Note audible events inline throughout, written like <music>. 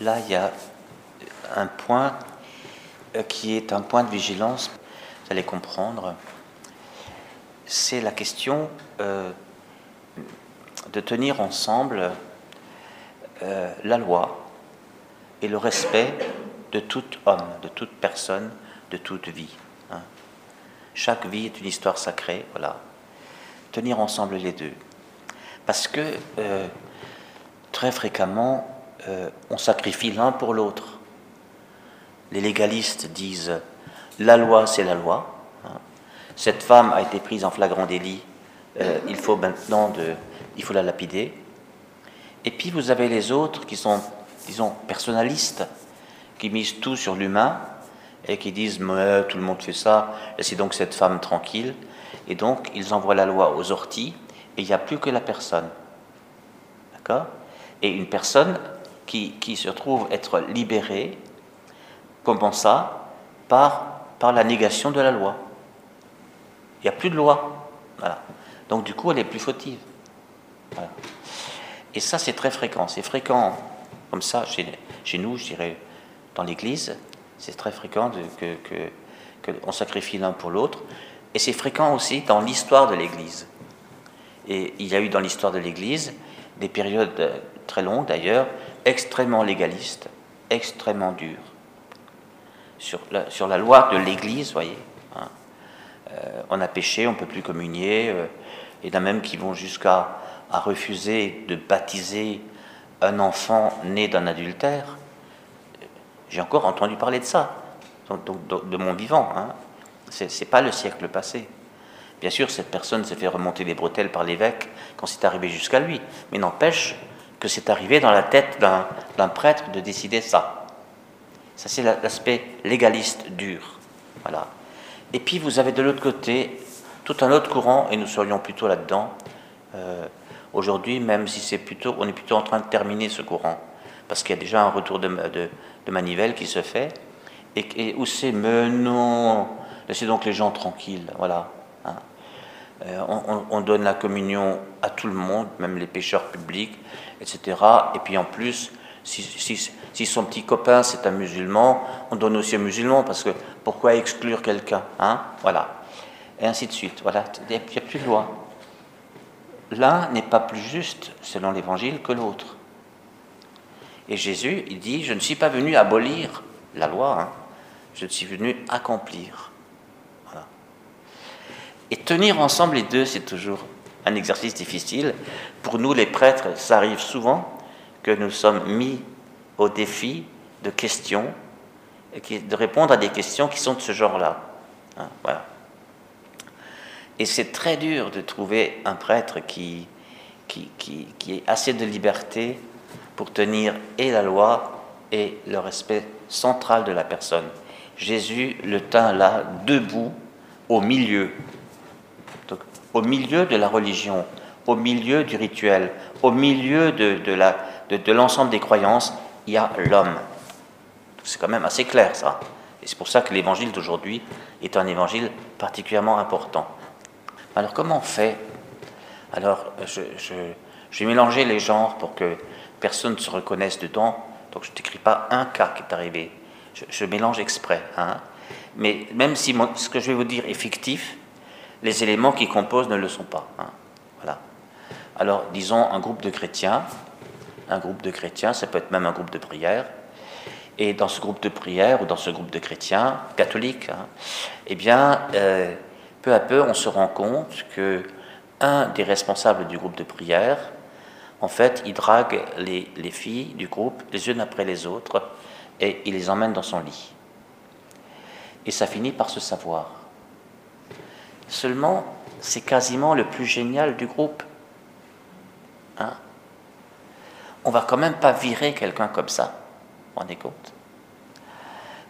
là, il y a un point euh, qui est un point de vigilance, vous allez comprendre. C'est la question euh, de tenir ensemble euh, la loi et le respect de tout homme, de toute personne, de toute vie. Hein. Chaque vie est une histoire sacrée, voilà. Tenir ensemble les deux. Parce que très fréquemment, on sacrifie l'un pour l'autre. Les légalistes disent la loi, c'est la loi. Hein. Cette femme a été prise en flagrant délit. Euh, il faut maintenant de, il faut la lapider. Et puis vous avez les autres qui sont, disons, personnalistes, qui misent tout sur l'humain et qui disent mais tout le monde fait ça, laissez donc cette femme tranquille. Et donc ils envoient la loi aux orties et il n'y a plus que la personne. D'accord? Et une personne qui, se trouve être libérée Comment ça par, par la négation de la loi. Il n'y a plus de loi. Voilà. Donc du coup, elle est plus fautive. Et ça, c'est très fréquent. C'est fréquent comme ça chez, chez nous, je dirais, dans l'Église. C'est très fréquent de, que, que, sacrifie l'un pour l'autre. Et c'est fréquent aussi dans l'histoire de l'Église. Et il y a eu dans l'histoire de l'Église des périodes très longues d'ailleurs, extrêmement légalistes, extrêmement dures sur la, loi de l'Église, voyez. Hein. Euh, on a péché, on ne peut plus communier. Euh, en a même qui vont jusqu'à refuser de baptiser un enfant né d'un adultère. J'ai encore entendu parler de ça, de, mon vivant. Hein. Ce n'est pas le siècle passé. Bien sûr, cette personne s'est fait remonter les bretelles par l'évêque quand c'est arrivé jusqu'à lui, mais n'empêche que c'est arrivé dans la tête d'un prêtre de décider ça. Ça, c'est l'aspect légaliste dur. Voilà. Et puis, vous avez de l'autre côté tout un autre courant, et nous serions plutôt là-dedans. Euh, aujourd'hui, même si c'est plutôt, on est plutôt en train de terminer ce courant, parce qu'il y a déjà un retour de, manivelle qui se fait, et, où c'est, mais non, laissez donc les gens tranquilles, voilà. Euh, on, on, donne la communion à tout le monde, même les pêcheurs publics, etc. Et puis en plus, si, son petit copain c'est un musulman, on donne aussi un musulman parce que pourquoi exclure quelqu'un hein? Voilà. Et ainsi de suite. Voilà. Il n'y a plus de loi. L'un n'est pas plus juste selon l'évangile que l'autre. Et Jésus, il dit Je ne suis pas venu abolir la loi, hein. je suis venu accomplir. Et tenir ensemble les deux, c'est toujours un exercice difficile. Pour nous, les prêtres, ça arrive souvent que nous sommes mis au défi de questions, de répondre à des questions qui sont de ce genre-là. Hein, voilà. Et c'est très dur de trouver un prêtre qui, qui, qui, qui ait assez de liberté pour tenir et la loi et le respect central de la personne. Jésus le tint là, debout, au milieu. Au milieu de la religion, au milieu du rituel, au milieu de, de la, de, l'ensemble des croyances, il y a l'homme. C'est quand même assez clair ça. Et c'est pour ça que l'évangile d'aujourd'hui est un évangile particulièrement important. Alors comment on fait? Alors je, je, vais mélanger les genres pour que personne ne se reconnaisse dedans. Donc je ne t'écris pas un cas qui est arrivé. Je, mélange exprès. Hein. Mais même si ce que je vais vous dire est fictif, les éléments qui composent ne le sont pas. Hein. Voilà. Alors disons un groupe de chrétiens un groupe de chrétiens, ça peut être même un groupe de prière. Et dans ce groupe de prière ou dans ce groupe de chrétiens catholiques, hein, eh bien, euh, peu à peu, on se rend compte que un des responsables du groupe de prière, en fait, il drague les, les filles du groupe les unes après les autres et il les emmène dans son lit. Et ça finit par se savoir. Seulement, c'est quasiment le plus génial du groupe. Hein? On va quand même pas virer quelqu'un comme ça. Vous rendez compte?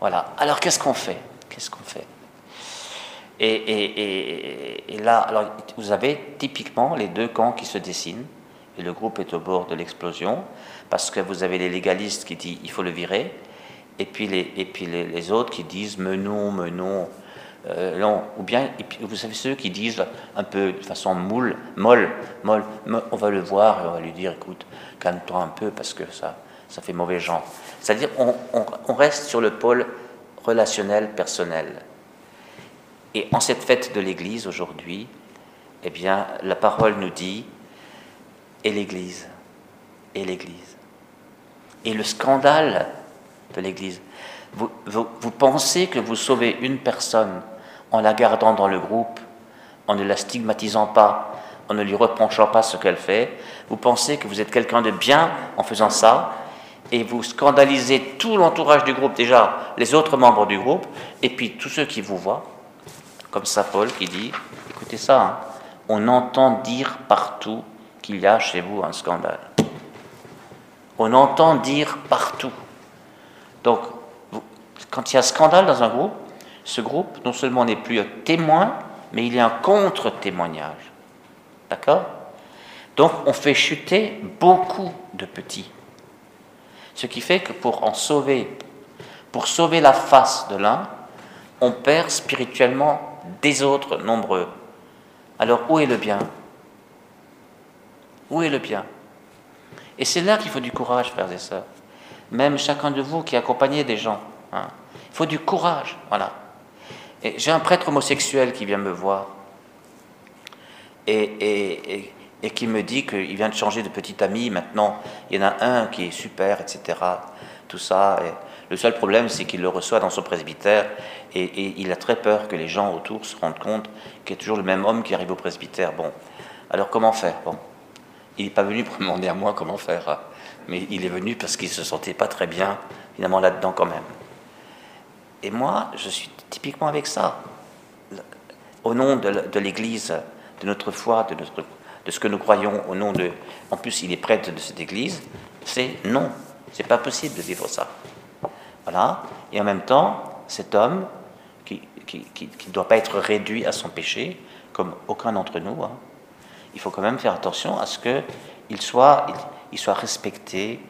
Voilà. Alors qu'est-ce qu'on fait? Qu'est-ce qu'on fait? Et, là, alors, vous avez typiquement les deux camps qui se dessinent, et le groupe est au bord de l'explosion, parce que vous avez les légalistes qui disent il faut le virer, et puis les, et puis les, autres qui disent menons, menons, euh, ou bien, vous savez ceux qui disent un peu de façon molle, molle, on va le voir et on va lui dire, écoute, calme-toi un peu parce que ça, ça fait mauvais genre. C'est-à-dire on, on, reste sur le pôle relationnel, personnel. Et en cette fête de l'Église aujourd'hui, eh bien, la parole nous dit, et l'Église, et l'Église. Et le scandale de l'Église. Vous, vous, pensez que vous sauvez une personne en la gardant dans le groupe, en ne la stigmatisant pas, en ne lui reprochant pas ce qu'elle fait. Vous pensez que vous êtes quelqu'un de bien en faisant ça, et vous scandalisez tout l'entourage du groupe, déjà les autres membres du groupe, et puis tous ceux qui vous voient, comme Saint Paul qui dit, écoutez ça, hein, on entend dire partout qu'il y a chez vous un scandale. On entend dire partout. Donc, quand il y a scandale dans un groupe, ce groupe, non seulement n'est plus un témoin, mais il est un contre-témoignage. D'accord? Donc, on fait chuter beaucoup de petits. Ce qui fait que pour en sauver, pour sauver la face de l'un, on perd spirituellement des autres nombreux. Alors où est le bien? Où est le bien? Et c'est là qu'il faut du courage, frères et sœurs. Même chacun de vous qui accompagnez des gens. Hein. Il faut du courage, voilà. J'ai un prêtre homosexuel qui vient me voir et, qui me dit qu'il vient de changer de petit ami. Maintenant, il y en a un qui est super, etc. Tout ça. Le seul problème, c'est qu'il le reçoit dans son presbytère et, il a très peur que les gens autour se rendent compte qu'il y a toujours le même homme qui arrive au presbytère. Bon, alors comment faire? Bon, il n'est pas venu pour me <laughs> demander à moi comment faire, hein. mais il est venu parce qu'il se sentait pas très bien, finalement, là-dedans quand même. Et moi, je suis typiquement avec ça. Au nom de l'Église, de notre foi, de ce que nous croyons au nom de. En plus, il est prêtre de cette Église. C'est non, c'est pas possible de vivre ça. Voilà. Et en même temps, cet homme qui ne doit pas être réduit à son péché, comme aucun d'entre nous, hein, il faut quand même faire attention à ce qu'il soit, il, soit respecté,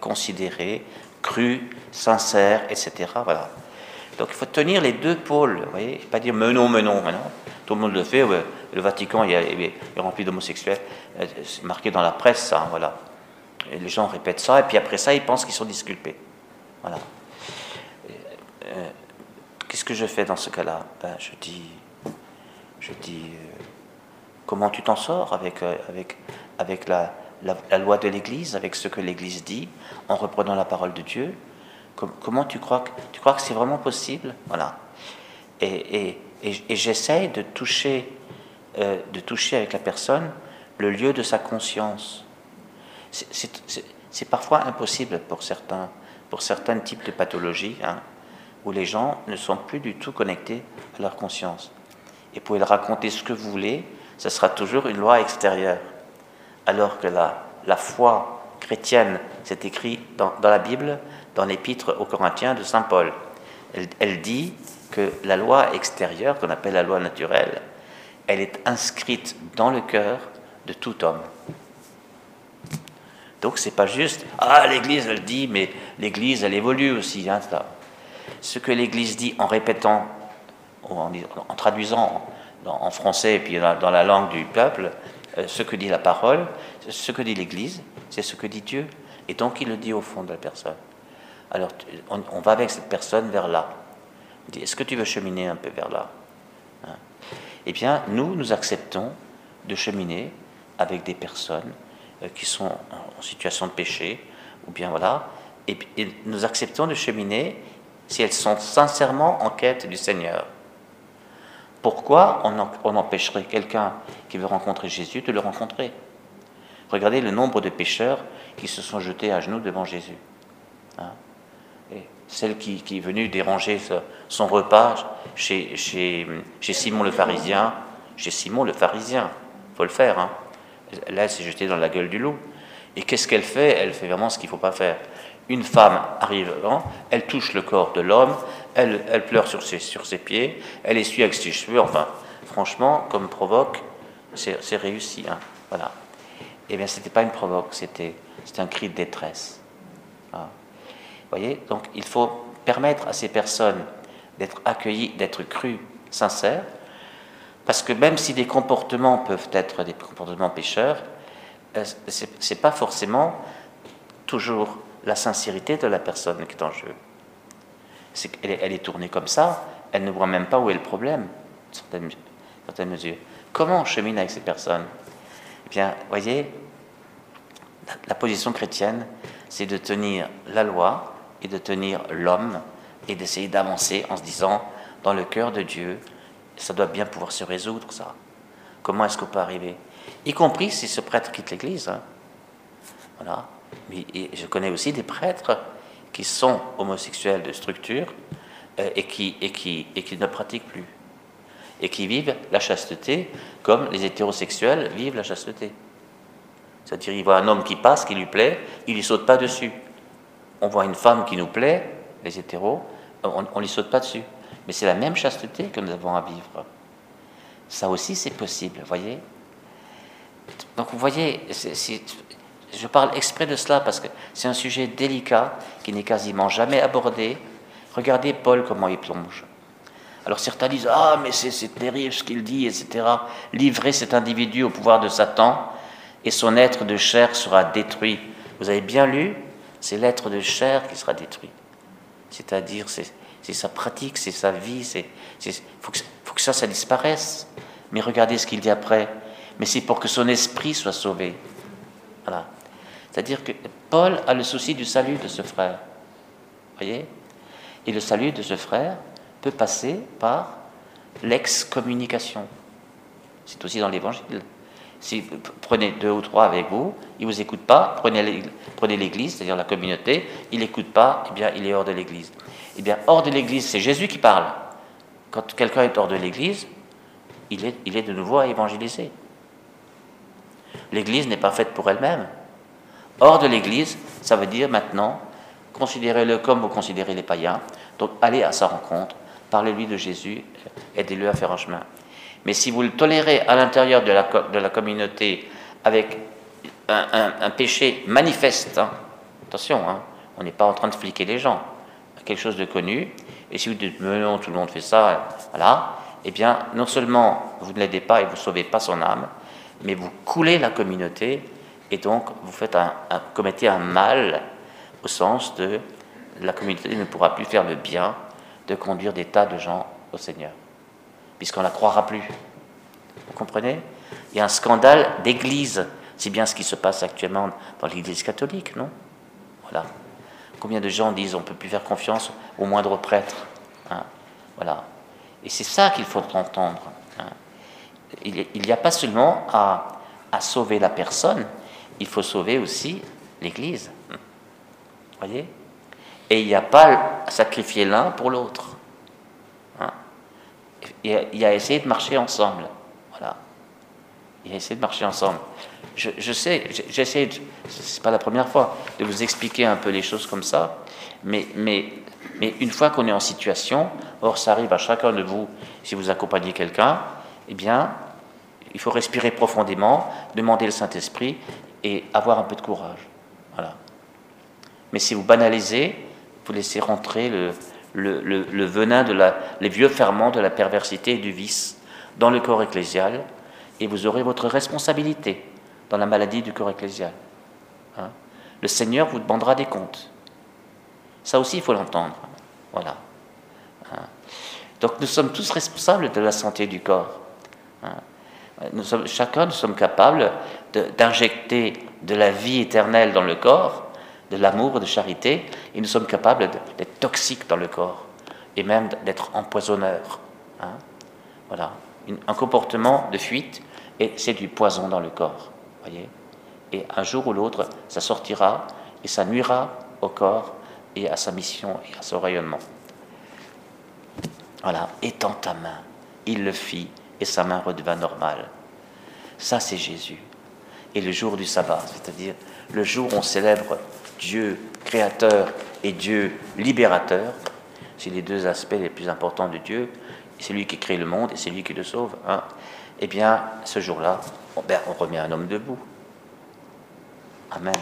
considéré, cru, sincère, etc. Voilà. Donc il faut tenir les deux pôles. Vous voyez, pas dire mais non, mais non. Tout le monde le fait. Le Vatican est, rempli d'homosexuels. Euh, c'est marqué dans la presse, ça. Hein, voilà. Et les gens répètent ça, et puis après ça, ils pensent qu'ils sont disculpés. Voilà. Euh, qu'est-ce que je fais dans ce cas-là? Ben, Je dis, je dis euh, comment tu t'en sors avec, avec, avec la, la, loi de l'Église, avec ce que l'Église dit, en reprenant la parole de Dieu? Comment tu crois que, tu crois que c'est vraiment possible? Voilà. Et, et, et, j'essaye de toucher, euh, de toucher avec la personne le lieu de sa conscience. C'est parfois impossible pour certains, pour certains types de pathologies, hein, où les gens ne sont plus du tout connectés à leur conscience. Et pour leur raconter ce que vous voulez, ce sera toujours une loi extérieure. Alors que la, la foi chrétienne, c'est écrit dans, la Bible, dans l'épître aux Corinthiens de Saint Paul. Elle, dit que la loi extérieure, qu'on appelle la loi naturelle, elle est inscrite dans le cœur de tout homme. Donc c'est pas juste ah l'Église elle dit, mais l'Église elle évolue aussi. Hein, Ce que l'Église dit en répétant, en, en traduisant en français et puis dans, la langue du peuple, euh, ce que dit la parole, ce que dit l'Église, c'est ce que dit Dieu. Et donc il le dit au fond de la personne. Alors on va avec cette personne vers là. Est-ce que tu veux cheminer un peu vers là hein? Eh bien, nous, nous acceptons de cheminer avec des personnes euh, qui sont en situation de péché, ou bien voilà, et, nous acceptons de cheminer si elles sont sincèrement en quête du Seigneur. Pourquoi on, empêcherait quelqu'un qui veut rencontrer Jésus de le rencontrer? Regardez le nombre de pécheurs qui se sont jetés à genoux devant Jésus. Hein? Celle qui, est venue déranger son repas chez, Simon le pharisien, chez Simon le pharisien, faut le faire. Hein. Là, elle s'est jetée dans la gueule du loup. Et qu'est-ce qu'elle fait? Elle fait vraiment ce qu'il ne faut pas faire. Une femme arrive, elle touche le corps de l'homme, elle, pleure sur ses, pieds, elle essuie avec ses cheveux. Enfin, franchement, comme provoque, c'est réussi. Hein. Voilà. Eh bien, ce n'était pas une provoque, c'était un cri de détresse. Ah voyez Donc il faut permettre à ces personnes d'être accueillies, d'être crues, sincères, parce que même si des comportements peuvent être des comportements pécheurs, euh, ce n'est pas forcément toujours la sincérité de la personne qui est en jeu. elle, est, tournée comme ça, elle ne voit même pas où est le problème, dans certaines mesures. Comment on chemine avec ces personnes? Eh bien, voyez, la position chrétienne, c'est de tenir la loi et de tenir l'homme et d'essayer d'avancer en se disant, dans le cœur de Dieu, ça doit bien pouvoir se résoudre, ça. Comment est-ce qu'on peut arriver? Y compris si ce prêtre quitte l'Église. Hein. Voilà. Mais, je connais aussi des prêtres qui sont homosexuels de structure euh, et, qui, et, qui, et qui ne pratiquent plus. Et qui vivent la chasteté comme les hétérosexuels vivent la chasteté. C'est-à-dire, il voit un homme qui passe, qui lui plaît, il ne lui saute pas dessus. On voit une femme qui nous plaît, les hétéros, on ne lui saute pas dessus. Mais c'est la même chasteté que nous avons à vivre. Ça aussi, c'est possible, voyez Donc, vous voyez, je parle exprès de cela parce que c'est un sujet délicat qui n'est quasiment jamais abordé. Regardez Paul comment il plonge. Alors certains disent Ah, mais c'est terrible ce qu'il dit, etc. Livrer cet individu au pouvoir de Satan, et son être de chair sera détruit. Vous avez bien lu C'est l'être de chair qui sera détruit. C'est-à-dire, c'est sa pratique, c'est sa vie, faut, faut, que ça, ça disparaisse. Mais regardez ce qu'il dit après. Mais c'est pour que son esprit soit sauvé. Voilà. C'est-à-dire que Paul a le souci du salut de ce frère. Voyez? Et le salut de ce frère peut passer par l'excommunication. C'est aussi dans l'Évangile. Si vous prenez deux ou trois avec vous, il ne vous écoute pas, prenez l'Église, c'est-à-dire la communauté, il n'écoute pas, eh bien il est hors de l'Église. Eh bien hors de l'Église, c'est Jésus qui parle. Quand quelqu'un est hors de l'Église, il est, il est de nouveau à évangéliser. L'Église n'est pas faite pour elle-même. Hors de l'Église, ça veut dire maintenant, considérez-le comme vous considérez les païens, donc allez à sa rencontre, parlez-lui de Jésus, aidez-le à faire un chemin. Mais si vous le tolérez à l'intérieur de la, communauté avec un, péché manifeste, hein, attention, hein, on n'est pas en train de fliquer les gens, quelque chose de connu, et si vous dites non, tout le monde fait ça, voilà, eh bien, non seulement vous ne l'aidez pas et vous ne sauvez pas son âme, mais vous coulez la communauté, et donc vous faites commettez un mal au sens de la communauté ne pourra plus faire le bien de conduire des tas de gens au Seigneur puisqu'on ne la croira plus. Vous comprenez? Il y a un scandale d'église. C'est bien ce qui se passe actuellement dans l'église catholique, non? Voilà. Combien de gens disent on ne peut plus faire confiance au moindre prêtre hein? Voilà. Et c'est ça qu'il faut entendre. Hein. il n'y a pas seulement à, à, sauver la personne, il faut sauver aussi l'Église. Voyez? Et il n'y a pas à sacrifier l'un pour l'autre il a essayé de marcher ensemble. Voilà. Il a essayé de marcher ensemble. Je, je sais, j'essaie, c'est pas la première fois, de vous expliquer un peu les choses comme ça, mais, mais, mais une fois qu'on est en situation, or ça arrive à chacun de vous, si vous accompagnez quelqu'un, eh bien, il faut respirer profondément, demander le Saint-Esprit et avoir un peu de courage. Voilà. Mais si vous banalisez, vous laissez rentrer le, le, venin, de la, les vieux ferments de la perversité et du vice dans le corps ecclésial, et vous aurez votre responsabilité dans la maladie du corps ecclésial. Hein. le Seigneur vous demandera des comptes. Ça aussi, il faut l'entendre. Voilà. Hein. Donc nous sommes tous responsables de la santé du corps. Hein. Nous sommes, chacun, nous sommes capables d'injecter de la vie éternelle dans le corps de l'amour, de charité, et nous sommes capables d'être toxiques dans le corps, et même d'être empoisonneurs. Hein. Voilà, un comportement de fuite, et c'est du poison dans le corps. Voyez et un jour ou l'autre, ça sortira, et ça nuira au corps, et à sa mission, et à son rayonnement. Voilà, étends ta main, il le fit, et sa main redevint normale. Ça, c'est Jésus. Et le jour du sabbat, c'est-à-dire le jour où on célèbre Dieu créateur et Dieu libérateur, c'est les deux aspects les plus importants de Dieu. C'est lui qui crée le monde et c'est lui qui le sauve. Hein. Eh bien, ce jour-là, ben, on remet un homme debout. Amen.